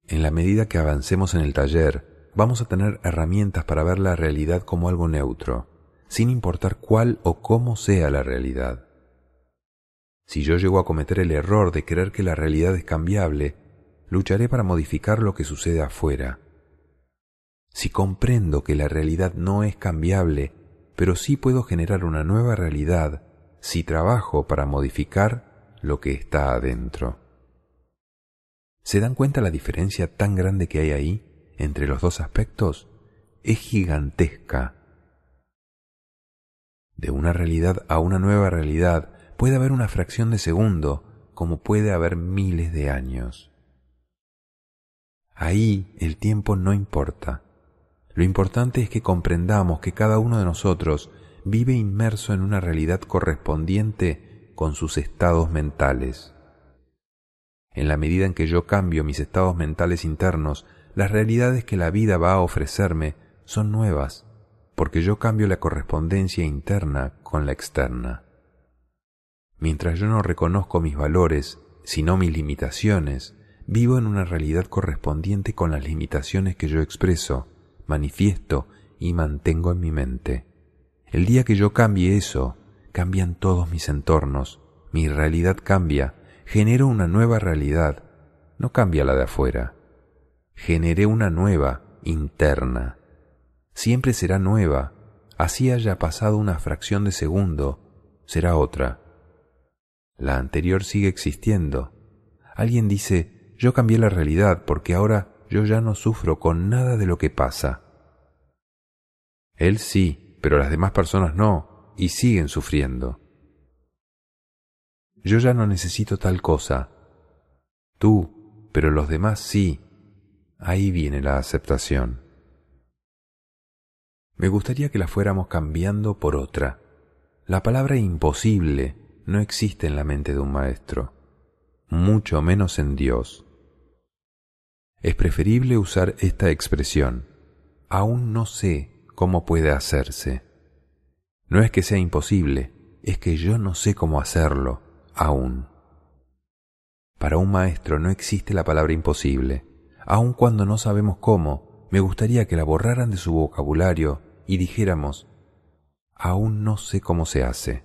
En la medida que avancemos en el taller, vamos a tener herramientas para ver la realidad como algo neutro, sin importar cuál o cómo sea la realidad. Si yo llego a cometer el error de creer que la realidad es cambiable, lucharé para modificar lo que sucede afuera si comprendo que la realidad no es cambiable, pero sí puedo generar una nueva realidad si trabajo para modificar lo que está adentro. ¿Se dan cuenta la diferencia tan grande que hay ahí entre los dos aspectos? Es gigantesca. De una realidad a una nueva realidad puede haber una fracción de segundo, como puede haber miles de años. Ahí el tiempo no importa. Lo importante es que comprendamos que cada uno de nosotros vive inmerso en una realidad correspondiente con sus estados mentales. En la medida en que yo cambio mis estados mentales internos, las realidades que la vida va a ofrecerme son nuevas, porque yo cambio la correspondencia interna con la externa. Mientras yo no reconozco mis valores, sino mis limitaciones, vivo en una realidad correspondiente con las limitaciones que yo expreso, manifiesto y mantengo en mi mente. El día que yo cambie eso, cambian todos mis entornos, mi realidad cambia, genero una nueva realidad, no cambia la de afuera. Generé una nueva, interna. Siempre será nueva, así haya pasado una fracción de segundo, será otra. La anterior sigue existiendo. Alguien dice, yo cambié la realidad porque ahora yo ya no sufro con nada de lo que pasa. Él sí, pero las demás personas no, y siguen sufriendo. Yo ya no necesito tal cosa. Tú, pero los demás sí. Ahí viene la aceptación. Me gustaría que la fuéramos cambiando por otra. La palabra imposible no existe en la mente de un maestro, mucho menos en Dios es preferible usar esta expresión. Aún no sé cómo puede hacerse. No es que sea imposible, es que yo no sé cómo hacerlo aún. Para un maestro no existe la palabra imposible. Aun cuando no sabemos cómo, me gustaría que la borraran de su vocabulario y dijéramos, aún no sé cómo se hace.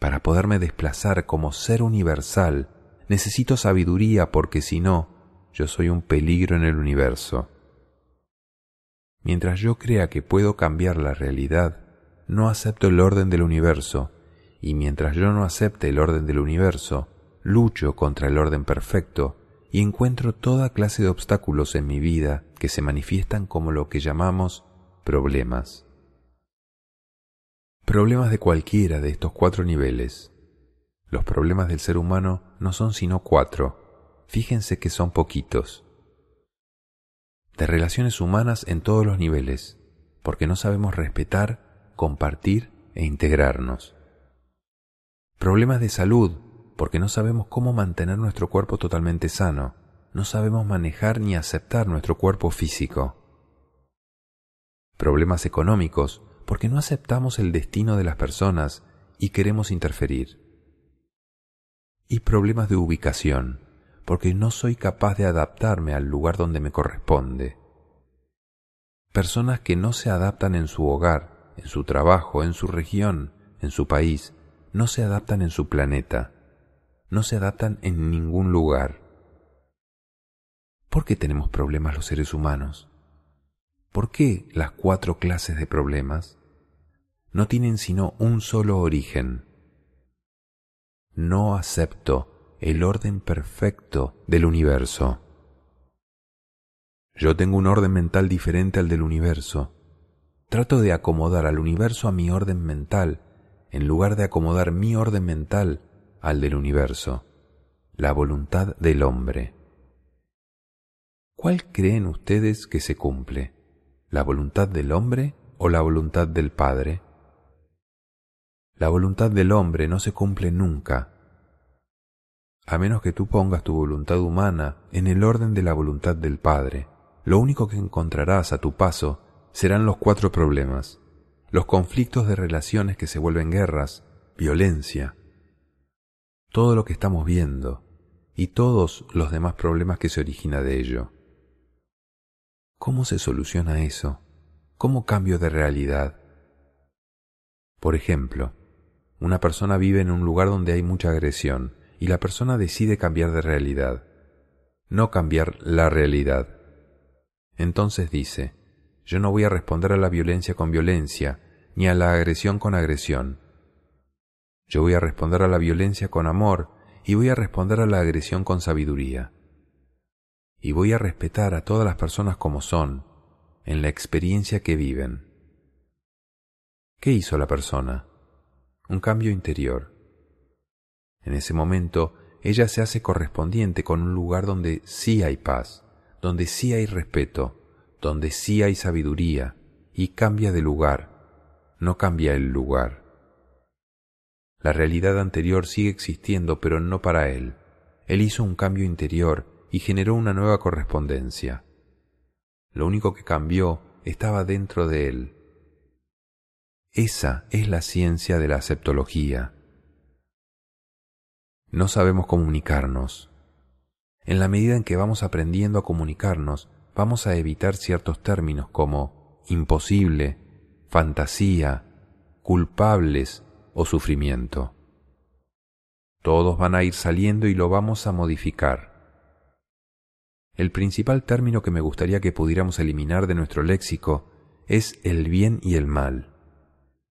Para poderme desplazar como ser universal, necesito sabiduría porque si no, yo soy un peligro en el universo. Mientras yo crea que puedo cambiar la realidad, no acepto el orden del universo, y mientras yo no acepte el orden del universo, lucho contra el orden perfecto y encuentro toda clase de obstáculos en mi vida que se manifiestan como lo que llamamos problemas. Problemas de cualquiera de estos cuatro niveles. Los problemas del ser humano no son sino cuatro. Fíjense que son poquitos. De relaciones humanas en todos los niveles, porque no sabemos respetar, compartir e integrarnos. Problemas de salud, porque no sabemos cómo mantener nuestro cuerpo totalmente sano, no sabemos manejar ni aceptar nuestro cuerpo físico. Problemas económicos, porque no aceptamos el destino de las personas y queremos interferir. Y problemas de ubicación, porque no soy capaz de adaptarme al lugar donde me corresponde. Personas que no se adaptan en su hogar, en su trabajo, en su región, en su país, no se adaptan en su planeta, no se adaptan en ningún lugar. ¿Por qué tenemos problemas los seres humanos? ¿Por qué las cuatro clases de problemas? No tienen sino un solo origen. No acepto el orden perfecto del universo. Yo tengo un orden mental diferente al del universo. Trato de acomodar al universo a mi orden mental, en lugar de acomodar mi orden mental al del universo, la voluntad del hombre. ¿Cuál creen ustedes que se cumple? ¿La voluntad del hombre o la voluntad del Padre? La voluntad del hombre no se cumple nunca, a menos que tú pongas tu voluntad humana en el orden de la voluntad del Padre. Lo único que encontrarás a tu paso serán los cuatro problemas, los conflictos de relaciones que se vuelven guerras, violencia, todo lo que estamos viendo y todos los demás problemas que se origina de ello. ¿Cómo se soluciona eso? ¿Cómo cambio de realidad? Por ejemplo, una persona vive en un lugar donde hay mucha agresión y la persona decide cambiar de realidad, no cambiar la realidad. Entonces dice, yo no voy a responder a la violencia con violencia, ni a la agresión con agresión. Yo voy a responder a la violencia con amor y voy a responder a la agresión con sabiduría y voy a respetar a todas las personas como son, en la experiencia que viven. ¿Qué hizo la persona? Un cambio interior. En ese momento, ella se hace correspondiente con un lugar donde sí hay paz, donde sí hay respeto, donde sí hay sabiduría, y cambia de lugar, no cambia el lugar. La realidad anterior sigue existiendo, pero no para él. Él hizo un cambio interior y generó una nueva correspondencia. Lo único que cambió estaba dentro de él. Esa es la ciencia de la aceptología. No sabemos comunicarnos. En la medida en que vamos aprendiendo a comunicarnos, vamos a evitar ciertos términos como imposible, fantasía, culpables o sufrimiento. Todos van a ir saliendo y lo vamos a modificar. El principal término que me gustaría que pudiéramos eliminar de nuestro léxico es el bien y el mal.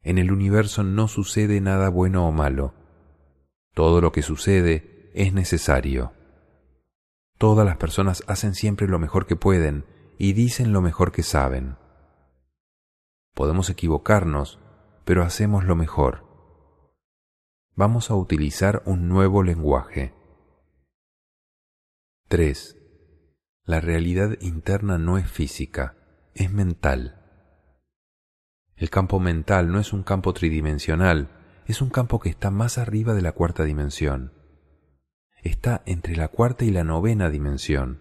En el universo no sucede nada bueno o malo. Todo lo que sucede es necesario. Todas las personas hacen siempre lo mejor que pueden y dicen lo mejor que saben. Podemos equivocarnos, pero hacemos lo mejor. Vamos a utilizar un nuevo lenguaje. 3. La realidad interna no es física, es mental. El campo mental no es un campo tridimensional, es un campo que está más arriba de la cuarta dimensión. Está entre la cuarta y la novena dimensión.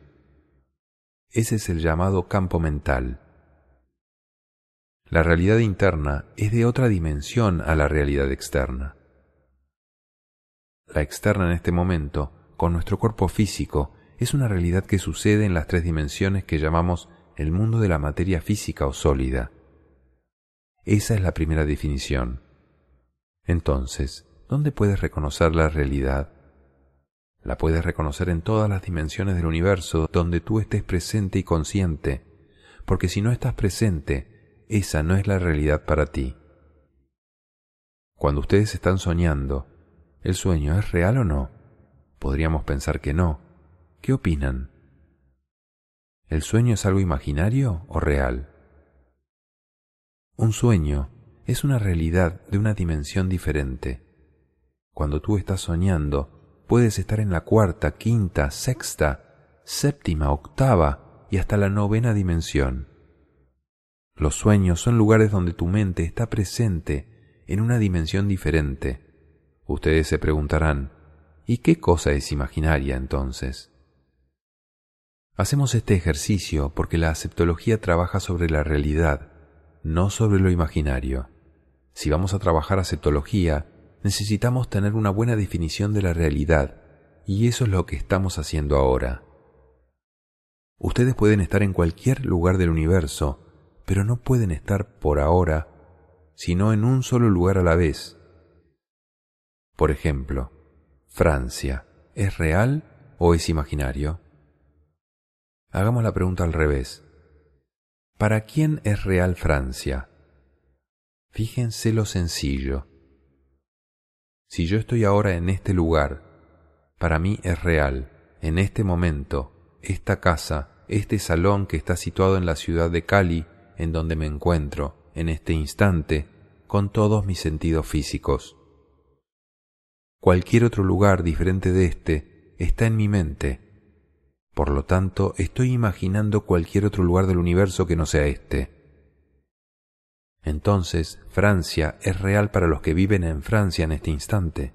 Ese es el llamado campo mental. La realidad interna es de otra dimensión a la realidad externa. La externa en este momento, con nuestro cuerpo físico, es una realidad que sucede en las tres dimensiones que llamamos el mundo de la materia física o sólida. Esa es la primera definición. Entonces, ¿dónde puedes reconocer la realidad? La puedes reconocer en todas las dimensiones del universo donde tú estés presente y consciente, porque si no estás presente, esa no es la realidad para ti. Cuando ustedes están soñando, ¿el sueño es real o no? Podríamos pensar que no, ¿Qué opinan? ¿El sueño es algo imaginario o real? Un sueño es una realidad de una dimensión diferente. Cuando tú estás soñando, puedes estar en la cuarta, quinta, sexta, séptima, octava y hasta la novena dimensión. Los sueños son lugares donde tu mente está presente en una dimensión diferente. Ustedes se preguntarán, ¿y qué cosa es imaginaria entonces? Hacemos este ejercicio porque la aceptología trabaja sobre la realidad, no sobre lo imaginario. Si vamos a trabajar aceptología, necesitamos tener una buena definición de la realidad, y eso es lo que estamos haciendo ahora. Ustedes pueden estar en cualquier lugar del universo, pero no pueden estar por ahora, sino en un solo lugar a la vez. Por ejemplo, Francia, ¿es real o es imaginario? Hagamos la pregunta al revés. ¿Para quién es real Francia? Fíjense lo sencillo. Si yo estoy ahora en este lugar, para mí es real, en este momento, esta casa, este salón que está situado en la ciudad de Cali, en donde me encuentro, en este instante, con todos mis sentidos físicos. Cualquier otro lugar diferente de este está en mi mente, por lo tanto, estoy imaginando cualquier otro lugar del universo que no sea este. Entonces, Francia es real para los que viven en Francia en este instante.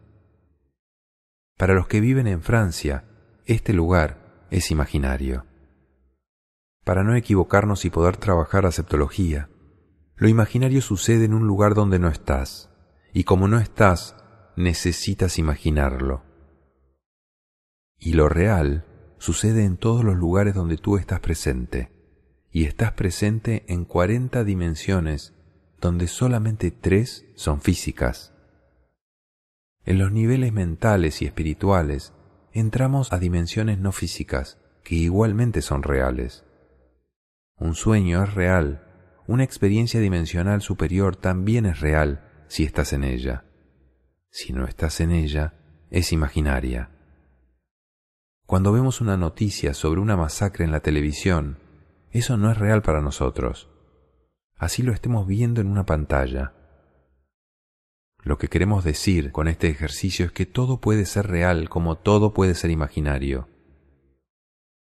Para los que viven en Francia, este lugar es imaginario. Para no equivocarnos y poder trabajar aceptología, lo imaginario sucede en un lugar donde no estás, y como no estás, necesitas imaginarlo. Y lo real sucede en todos los lugares donde tú estás presente, y estás presente en cuarenta dimensiones donde solamente tres son físicas. En los niveles mentales y espirituales entramos a dimensiones no físicas que igualmente son reales. Un sueño es real, una experiencia dimensional superior también es real si estás en ella. Si no estás en ella, es imaginaria. Cuando vemos una noticia sobre una masacre en la televisión, eso no es real para nosotros. Así lo estemos viendo en una pantalla. Lo que queremos decir con este ejercicio es que todo puede ser real como todo puede ser imaginario.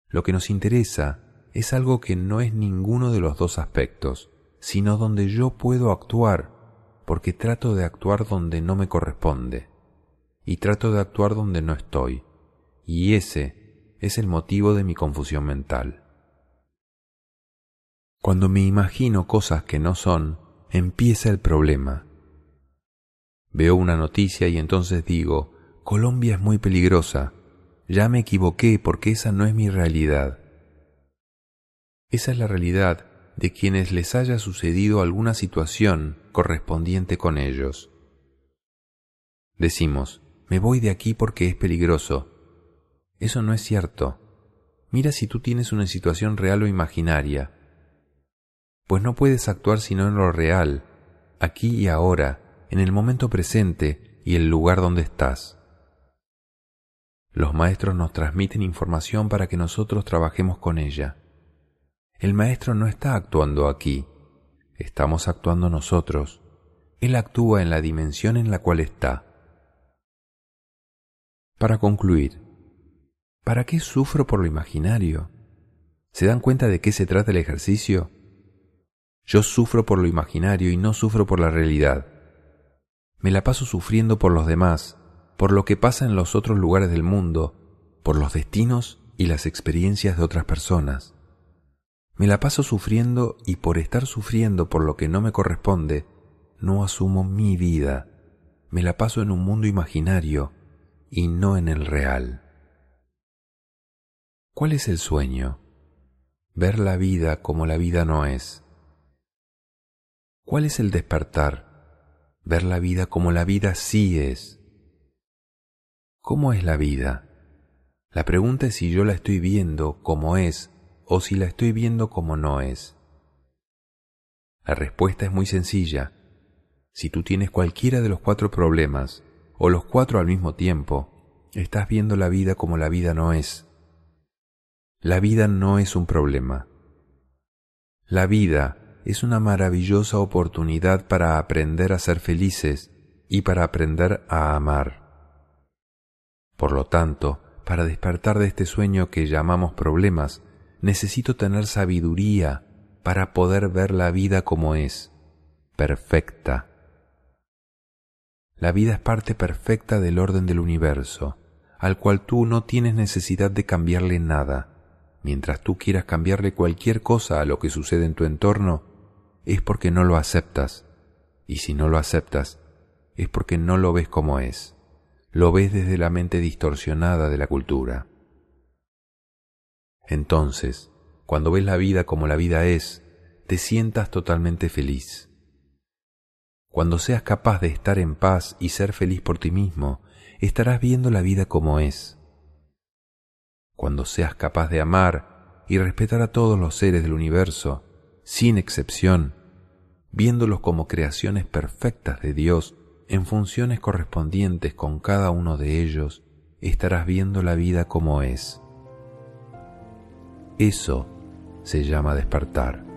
Lo que nos interesa es algo que no es ninguno de los dos aspectos, sino donde yo puedo actuar, porque trato de actuar donde no me corresponde, y trato de actuar donde no estoy y ese es el motivo de mi confusión mental. Cuando me imagino cosas que no son, empieza el problema. Veo una noticia y entonces digo, Colombia es muy peligrosa, ya me equivoqué porque esa no es mi realidad. Esa es la realidad de quienes les haya sucedido alguna situación correspondiente con ellos. Decimos, me voy de aquí porque es peligroso, eso no es cierto. Mira si tú tienes una situación real o imaginaria. Pues no puedes actuar sino en lo real, aquí y ahora, en el momento presente y el lugar donde estás. Los maestros nos transmiten información para que nosotros trabajemos con ella. El maestro no está actuando aquí, estamos actuando nosotros. Él actúa en la dimensión en la cual está. Para concluir, ¿Para qué sufro por lo imaginario? ¿Se dan cuenta de qué se trata el ejercicio? Yo sufro por lo imaginario y no sufro por la realidad. Me la paso sufriendo por los demás, por lo que pasa en los otros lugares del mundo, por los destinos y las experiencias de otras personas. Me la paso sufriendo y por estar sufriendo por lo que no me corresponde, no asumo mi vida. Me la paso en un mundo imaginario y no en el real. ¿Cuál es el sueño? Ver la vida como la vida no es. ¿Cuál es el despertar? Ver la vida como la vida sí es. ¿Cómo es la vida? La pregunta es si yo la estoy viendo como es o si la estoy viendo como no es. La respuesta es muy sencilla. Si tú tienes cualquiera de los cuatro problemas, o los cuatro al mismo tiempo, estás viendo la vida como la vida no es. La vida no es un problema. La vida es una maravillosa oportunidad para aprender a ser felices y para aprender a amar. Por lo tanto, para despertar de este sueño que llamamos problemas, necesito tener sabiduría para poder ver la vida como es, perfecta. La vida es parte perfecta del orden del universo, al cual tú no tienes necesidad de cambiarle nada. Mientras tú quieras cambiarle cualquier cosa a lo que sucede en tu entorno, es porque no lo aceptas. Y si no lo aceptas, es porque no lo ves como es. Lo ves desde la mente distorsionada de la cultura. Entonces, cuando ves la vida como la vida es, te sientas totalmente feliz. Cuando seas capaz de estar en paz y ser feliz por ti mismo, estarás viendo la vida como es. Cuando seas capaz de amar y respetar a todos los seres del universo, sin excepción, viéndolos como creaciones perfectas de Dios en funciones correspondientes con cada uno de ellos, estarás viendo la vida como es. Eso se llama despertar.